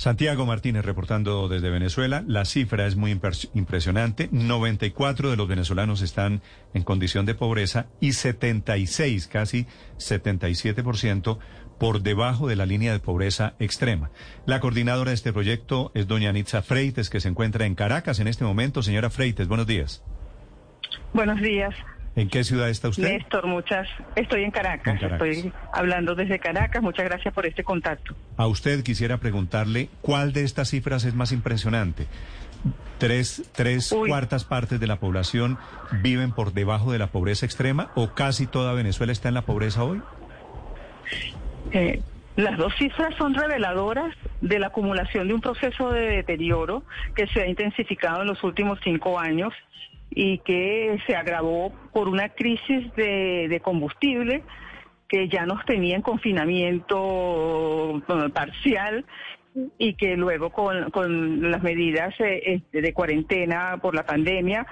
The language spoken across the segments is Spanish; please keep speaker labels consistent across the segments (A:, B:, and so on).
A: Santiago Martínez reportando desde Venezuela. La cifra es muy impresionante. 94 de los venezolanos están en condición de pobreza y 76, casi 77% por debajo de la línea de pobreza extrema. La coordinadora de este proyecto es doña Anitza Freites, que se encuentra en Caracas en este momento. Señora Freites, buenos días.
B: Buenos días.
A: ¿En qué ciudad está usted?
B: Néstor, muchas. Estoy en Caracas. Estoy hablando desde Caracas. Muchas gracias por este contacto.
A: A usted quisiera preguntarle cuál de estas cifras es más impresionante. Tres, tres cuartas partes de la población viven por debajo de la pobreza extrema o casi toda Venezuela está en la pobreza hoy.
B: Eh, las dos cifras son reveladoras de la acumulación de un proceso de deterioro que se ha intensificado en los últimos cinco años y que se agravó por una crisis de, combustible que ya nos tenía en confinamiento parcial y que luego con, las medidas eh, este, de cuarentena por la pandemia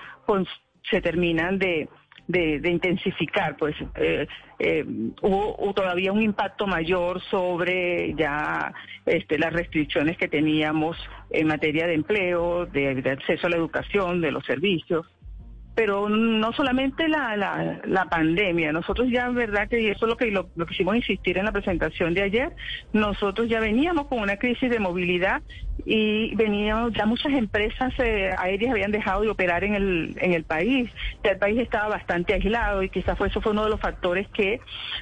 B: se terminan de, intensificar, pues eh, eh, hubo, todavía un impacto mayor sobre ya este, las restricciones que teníamos en materia de empleo, de acceso a la educación, de los servicios pero no solamente la, la, pandemia, nosotros ya, verdad que eso es lo que lo, lo quisimos insistir en la presentación de ayer, nosotros ya veníamos con una crisis de movilidad y veníamos, ya muchas empresas eh, aéreas habían dejado de operar en el, en el país, ya el país estaba bastante aislado y quizás fue, eso fue uno de los factores que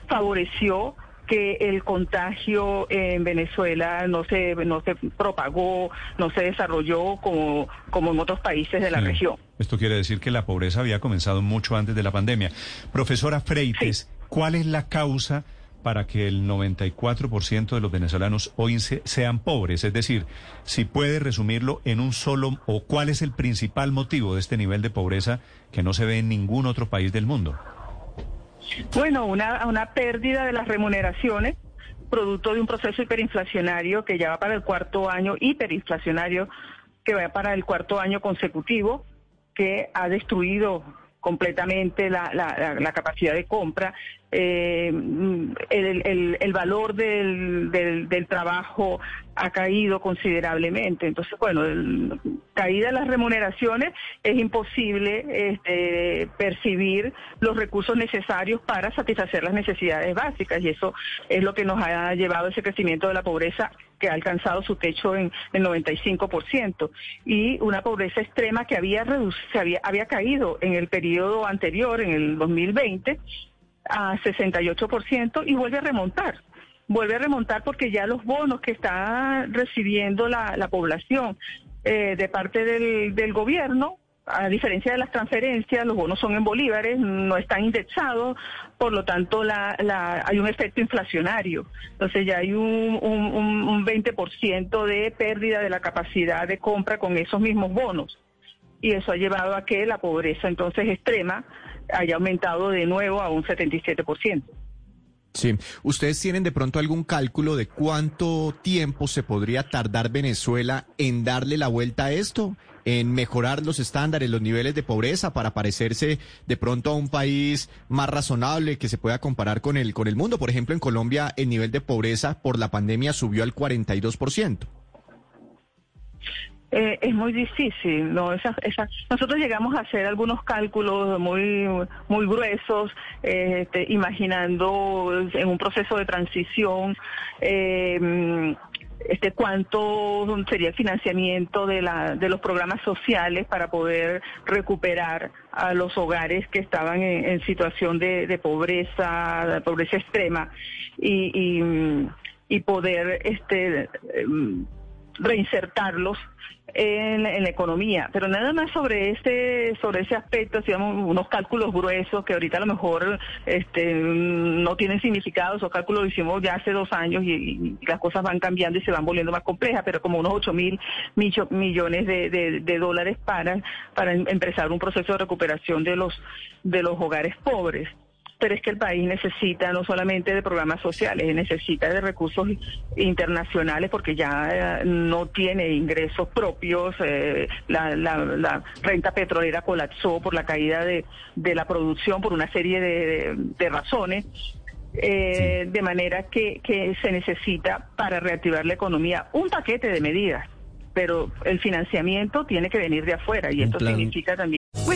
B: favoreció que el contagio en Venezuela no se no se propagó, no se desarrolló como, como en otros países de la región.
A: Esto quiere decir que la pobreza había comenzado mucho antes de la pandemia. Profesora Freites, ¿cuál es la causa para que el 94% de los venezolanos hoy sean pobres? Es decir, si puede resumirlo en un solo, o cuál es el principal motivo de este nivel de pobreza que no se ve en ningún otro país del mundo.
B: Bueno, una, una pérdida de las remuneraciones, producto de un proceso hiperinflacionario que ya va para el cuarto año, hiperinflacionario, que va para el cuarto año consecutivo, que ha destruido completamente la, la, la, capacidad de compra, eh, el, el, valor del, del, trabajo ha caído considerablemente. Entonces, bueno, caída de las remuneraciones es imposible este, percibir los recursos necesarios para satisfacer las necesidades básicas y eso es lo que nos ha llevado a ese crecimiento de la pobreza que ha alcanzado su techo en el 95% y una pobreza extrema que había, se había, había caído en el periodo anterior, en el 2020, a 68% y vuelve a remontar. Vuelve a remontar porque ya los bonos que está recibiendo la, la población eh, de parte del, del gobierno a diferencia de las transferencias, los bonos son en bolívares, no están indexados, por lo tanto la, la, hay un efecto inflacionario. Entonces ya hay un, un, un 20% de pérdida de la capacidad de compra con esos mismos bonos. Y eso ha llevado a que la pobreza entonces extrema haya aumentado de nuevo a un 77%.
C: Sí, ¿ustedes tienen de pronto algún cálculo de cuánto tiempo se podría tardar Venezuela en darle la vuelta a esto? en mejorar los estándares, los niveles de pobreza para parecerse de pronto a un país más razonable que se pueda comparar con el, con el mundo. Por ejemplo, en Colombia el nivel de pobreza por la pandemia subió al 42%.
B: Eh, es muy difícil, ¿no? nosotros llegamos a hacer algunos cálculos muy, muy gruesos, este, imaginando en un proceso de transición eh, este cuánto sería el financiamiento de la de los programas sociales para poder recuperar a los hogares que estaban en, situación de, pobreza de pobreza extrema y, y, poder este reinsertarlos en, la economía, pero nada más sobre ese sobre ese aspecto, digamos, unos cálculos gruesos que ahorita a lo mejor este, no tienen significado, esos cálculos los hicimos ya hace dos años y, las cosas van cambiando y se van volviendo más complejas, pero como unos 8 mil millones de, de, dólares para, para empezar un proceso de recuperación de los, de los hogares pobres pero es que el país necesita no solamente de programas sociales, necesita de recursos internacionales porque ya eh, no tiene ingresos propios, eh, la, la, renta petrolera colapsó por la caída de, de la producción por una serie de, de razones eh, de manera que, que se necesita para reactivar la economía un paquete de medidas, pero el financiamiento tiene que venir de afuera y esto significa también.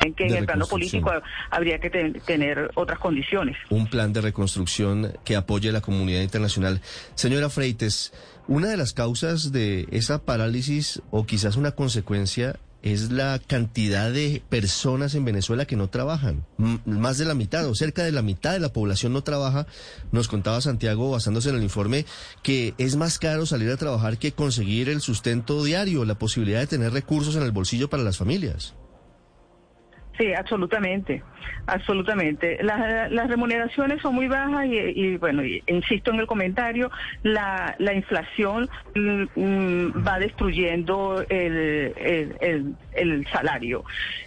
B: En que en el plano político habría que ten, tener otras condiciones.
D: Un plan de reconstrucción que apoye a la comunidad internacional. Señora Freites, una de las causas de esa parálisis o quizás una consecuencia es la cantidad de personas en Venezuela que no trabajan. M más de la mitad o cerca de la mitad de la población no trabaja. Nos contaba Santiago, basándose en el informe, que es más caro salir a trabajar que conseguir el sustento diario, la posibilidad de tener recursos en el bolsillo para las familias.
B: Sí, absolutamente, absolutamente. Las, remuneraciones son muy bajas y, bueno, insisto en el comentario, la, la inflación mm, va destruyendo el, salario.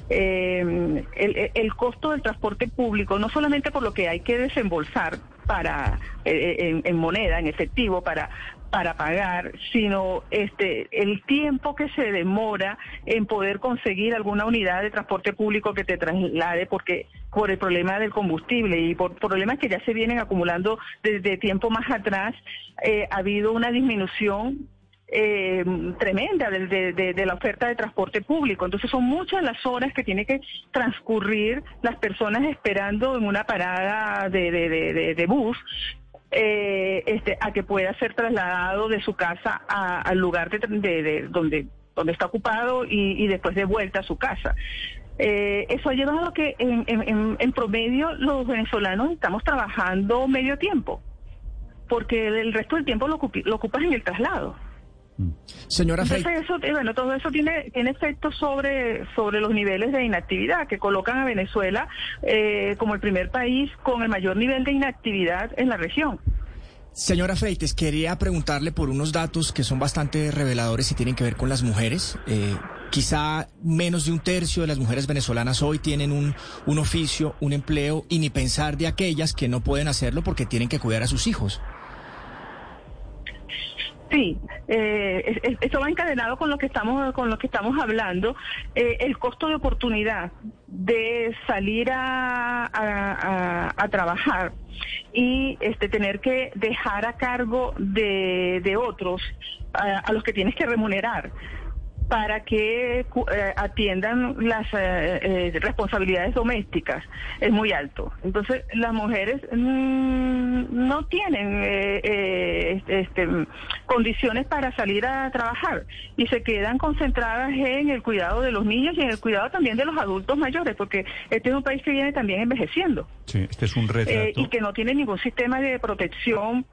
B: Eh, el, costo del transporte público, no solamente por lo que hay que desembolsar para eh, en, en moneda, en efectivo, para para pagar, sino este el tiempo que se demora en poder conseguir alguna unidad de transporte público que te traslade porque por el problema del combustible y por problemas que ya se vienen acumulando desde tiempo más atrás eh, ha habido una disminución eh, tremenda de, de, de, la oferta de transporte público. Entonces son muchas las horas que tiene que transcurrir las personas esperando en una parada de, de bus eh, este, a que pueda ser trasladado de su casa a, al lugar de, de, donde, donde está ocupado y, y, después de vuelta a su casa. Eh, eso ha llevado a que en, promedio los venezolanos estamos trabajando medio tiempo, porque el resto del tiempo lo, lo ocupas en el traslado.
C: Señora
B: Entonces, eso, eh, bueno, todo eso tiene, tiene efectos sobre, sobre los niveles de inactividad que colocan a Venezuela eh, como el primer país con el mayor nivel de inactividad en la región.
C: Señora Freites, quería preguntarle por unos datos que son bastante reveladores y tienen que ver con las mujeres. Eh, quizá menos de un tercio de las mujeres venezolanas hoy tienen un, un oficio, un empleo, y ni pensar de aquellas que no pueden hacerlo porque tienen que cuidar a sus hijos.
B: Sí, eh, va encadenado con lo que estamos con lo que estamos hablando. Eh, el costo de oportunidad de salir a, a, trabajar y este tener que dejar a cargo de, de otros a los que tienes que remunerar para que eh, atiendan las eh, eh, responsabilidades domésticas es muy alto. Entonces, las mujeres mmm, no tienen eh, este, condiciones para salir a trabajar y se quedan concentradas en el cuidado de los niños y en el cuidado también de los adultos mayores, porque este es un país que viene también envejeciendo.
A: Sí, este es un retrato.
B: y que no tiene ningún sistema de protección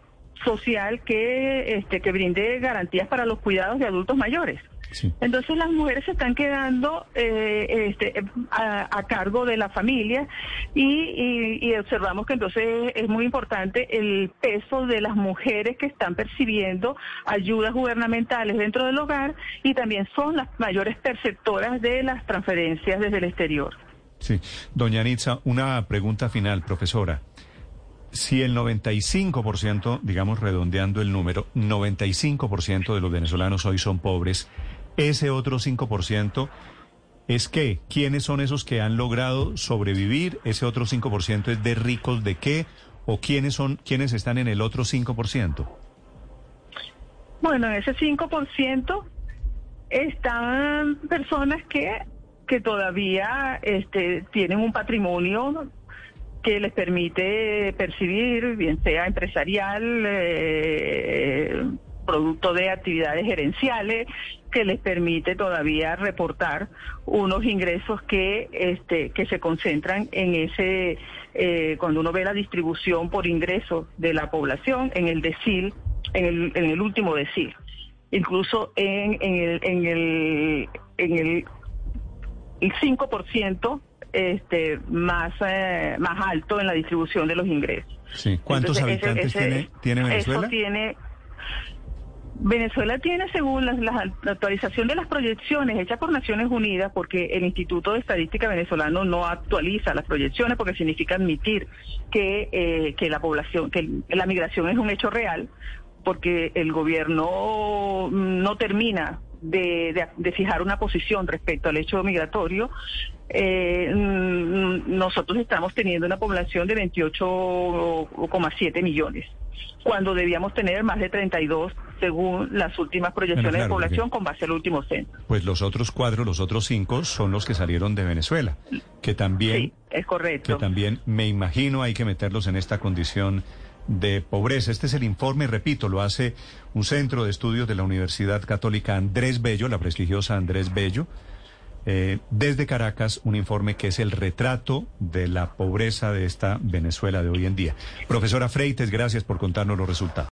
B: social que, este, que brinde garantías para los cuidados de adultos mayores. Sí. Entonces las mujeres se están quedando eh, este, a, a, cargo de la familia y, y, y, observamos que entonces es muy importante el peso de las mujeres que están percibiendo ayudas gubernamentales dentro del hogar y también son las mayores perceptoras de las transferencias desde el exterior.
A: Sí, doña Nitza, una pregunta final, profesora. Si el 95%, digamos redondeando el número, 95% de los venezolanos hoy son pobres, ese otro 5% es que, ¿quiénes son esos que han logrado sobrevivir? Ese otro 5% es de ricos de qué? ¿O quiénes son quienes están en el otro 5%?
B: Bueno, en ese 5% están personas que, que todavía este, tienen un patrimonio que les permite percibir, bien sea empresarial, eh, producto de actividades gerenciales, que les permite todavía reportar unos ingresos que este que se concentran en ese eh, cuando uno ve la distribución por ingresos de la población en el decil en el, en el último decil incluso en, en el en el en el, el 5% este, más, eh, más alto en la distribución de los ingresos.
A: Sí. ¿Cuántos
B: Entonces, ese-
A: habitantes
B: ese-
A: tiene, tiene Venezuela?
B: Eso tiene. Venezuela tiene, según la, actualización de las proyecciones hechas por Naciones Unidas, porque el Instituto de Estadística venezolano no actualiza las proyecciones porque significa admitir que, eh, que la población, que la migración es un hecho real, porque el gobierno no termina de, de- de fijar una posición respecto al hecho migratorio. Eh, mm, nosotros estamos teniendo una población de 28,7 millones, cuando debíamos tener más de 32 según las últimas proyecciones
A: Bueno, claro,
B: de población con base al último censo.
A: Pues los otros cuatro, los otros cinco, son los que salieron de Venezuela, que también,
B: Sí, es correcto.
A: que también me imagino hay que meterlos en esta condición de pobreza. Este es el informe, repito, lo hace un centro de estudios de la Universidad Católica Andrés Bello, la prestigiosa Andrés Bello. Eh, desde Caracas, un informe que es el retrato de la pobreza de esta Venezuela de hoy en día. Profesora Freites, gracias por contarnos los resultados.